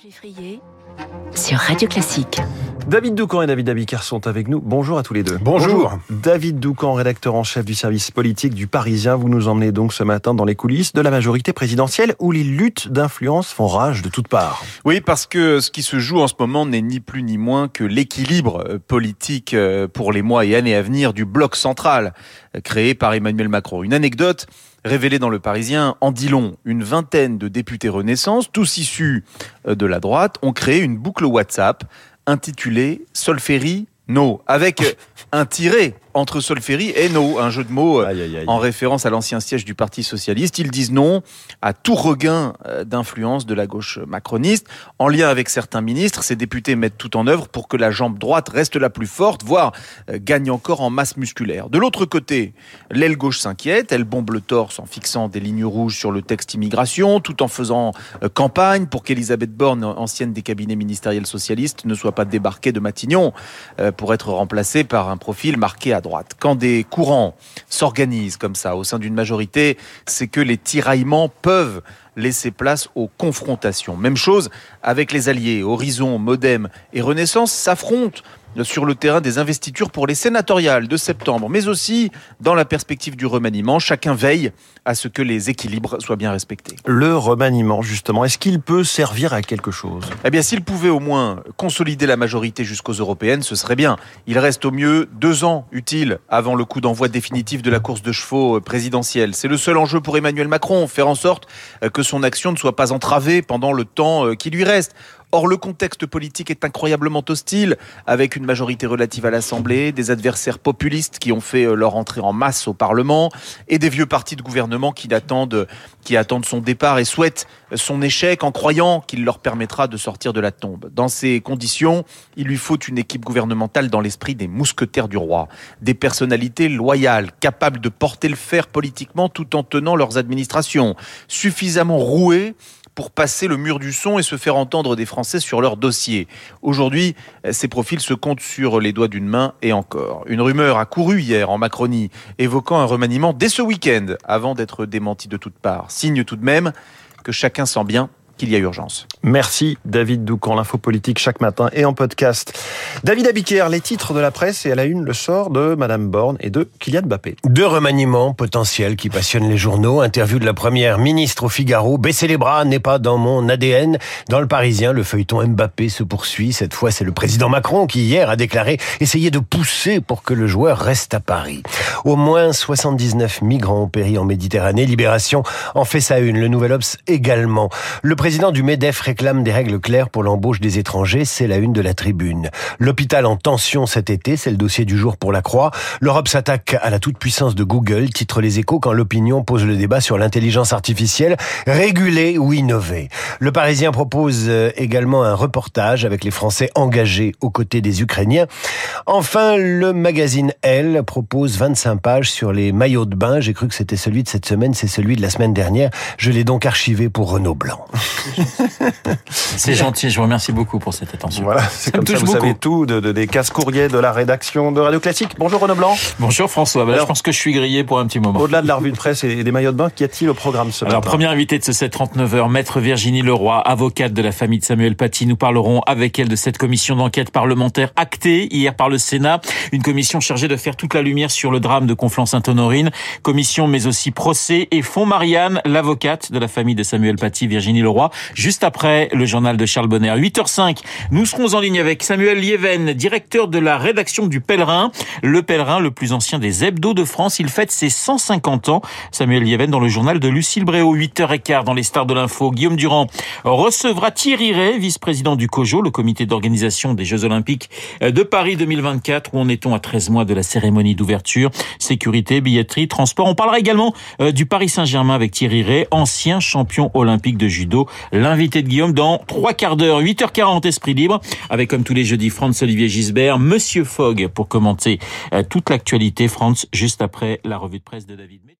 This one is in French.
Geffrier sur Radio Classique. David Doucan et David Abiker sont avec nous. Bonjour à tous les deux. Bonjour. David Doucan, rédacteur en chef du service politique du Parisien. Vous nous emmenez donc ce matin dans les coulisses de la majorité présidentielle où les luttes d'influence font rage de toutes parts. Oui, parce que ce qui se joue en ce moment n'est ni plus ni moins que l'équilibre euh, politique euh, pour les mois et années à venir du bloc central euh, créé par Emmanuel Macron. Une anecdote révélée dans le Parisien en dit long. Une vingtaine de députés Renaissance, tous issus de la droite, ont créé une boucle WhatsApp intitulée Solferi No, avec un tiré entre Solferry et No, un jeu de mots euh, Aïe, aïe, aïe. en référence à l'ancien siège du Parti socialiste. Ils disent non à tout regain euh, d'influence de la gauche macroniste. En lien avec certains ministres, ces députés mettent tout en œuvre pour que la jambe droite reste la plus forte, voire euh, gagne encore en masse musculaire. De l'autre côté, l'aile gauche s'inquiète, elle bombe le torse en fixant des lignes rouges sur le texte immigration, tout en faisant campagne pour qu'Elisabeth Borne, ancienne des cabinets ministériels socialistes, ne soit pas débarquée de Matignon pour être remplacée par un profil marqué à droite. Quand des courants s'organisent comme ça au sein d'une majorité, c'est que les tiraillements peuvent laisser place aux confrontations. Même chose avec les alliés. Horizon, Modem et Renaissance s'affrontent sur le terrain des investitures pour les sénatoriales de septembre, mais aussi dans la perspective du remaniement. Chacun veille à ce que les équilibres soient bien respectés. Le remaniement, justement, est-ce qu'il peut servir à quelque chose? Eh bien, s'il pouvait au moins consolider la majorité jusqu'aux européennes, ce serait bien. Il reste au mieux deux ans utiles avant le coup d'envoi définitif de la course de chevaux euh, présidentielle. C'est le seul enjeu pour Emmanuel Macron, faire en sorte euh, que son action ne soit pas entravée pendant le temps euh, qui lui reste. Or, le contexte politique est incroyablement hostile, avec une majorité relative à l'Assemblée, des adversaires populistes qui ont fait euh, leur entrée en masse au Parlement, et des vieux partis de gouvernement qui attendent, qui attendent son départ et souhaitent son échec en croyant qu'il leur permettra de sortir de la tombe. Dans ces conditions, il lui faut une équipe gouvernementale dans l'esprit des mousquetaires du roi, des personnalités loyales, capables de porter le fer politiquement tout en tenant leurs administrations, suffisamment rouées pour passer le mur du son et se faire entendre des Français sur leur dossier. Aujourd'hui, ces profils se comptent sur les doigts d'une main et encore. Une rumeur a couru hier en Macronie, évoquant un remaniement dès ce week-end, avant d'être démenti de toutes parts. Signe tout de même que chacun sent bien qu'il y a urgence. Merci David Doucan, l'info politique chaque matin et en podcast. David Abiker, les titres de la presse et à la une le sort de Madame Borne et de Kylian Mbappé. Deux remaniements potentiels qui passionnent les journaux. Interview de la première ministre au Figaro. Baisser les bras n'est pas dans mon ADN. Dans le Parisien, le feuilleton Mbappé se poursuit. Cette fois, c'est le président Macron qui hier a déclaré essayer de pousser pour que le joueur reste à Paris. Au moins 79 migrants ont péri en Méditerranée. Libération en fait sa une. Le Nouvel Obs également. Le président du MEDEF réclame des règles claires pour l'embauche des étrangers. C'est la une de la tribune. L'hôpital en tension cet été, c'est le dossier du jour pour la Croix. L'Europe s'attaque à la toute-puissance de Google, titre les échos quand l'opinion pose le débat sur l'intelligence artificielle, réguler ou innover. Le Parisien propose euh, également un reportage avec les Français engagés aux côtés des Ukrainiens. Enfin, le magazine Elle propose 25 pages sur les maillots de bain. J'ai cru que c'était celui de cette semaine, c'est celui de la semaine dernière. Je l'ai donc archivé pour Renault Blanc. C'est gentil, je vous remercie beaucoup pour cette attention. Voilà, c'est comme ça, vous beaucoup. savez tout de, de- des casse-courriers de la rédaction de Radio Classique. Bonjour Renaud Blanc. Bonjour François, Bah là, Alors- je pense que je suis grillé pour un petit moment. Au-delà de la revue de presse et des maillots de bain, qu'y a-t-il au programme ce Alors, matin? première invitée de ce 739 heures, maître Virginie Leroy, avocate de la famille de Samuel Paty. Nous parlerons avec elle de cette commission d'enquête parlementaire actée hier par le Sénat. Une commission chargée de faire toute la lumière sur le drame de Conflans-Sainte-Honorine. Commission, mais aussi procès et fond Marianne, l'avocate de la famille de Samuel Paty, Virginie Leroy. Juste après le journal de Charles Bonner. 8h05, nous serons en ligne avec Samuel Lieven, directeur de la rédaction du Pèlerin. Le Pèlerin, le plus ancien des hebdos de France. Il fête ses 150 ans. Samuel Lieven dans le journal de Lucille Bréau. 8h15 dans les stars de l'info. Guillaume Durand recevra Thierry Ray, vice-président du COJO, le comité d'organisation des Jeux Olympiques de Paris 2024. Où en est-on à 13 mois de la cérémonie d'ouverture? Sécurité, billetterie, transport. On parlera également euh, du Paris Saint-Germain avec Thierry Ray, ancien champion olympique de judo. L'invité de Guillaume dans trois quarts d'heure, 8h40 Esprit Libre, avec comme tous les jeudis Franz-Olivier Gisbert, Monsieur Fogg pour commenter euh, toute l'actualité France juste après la revue de presse de David.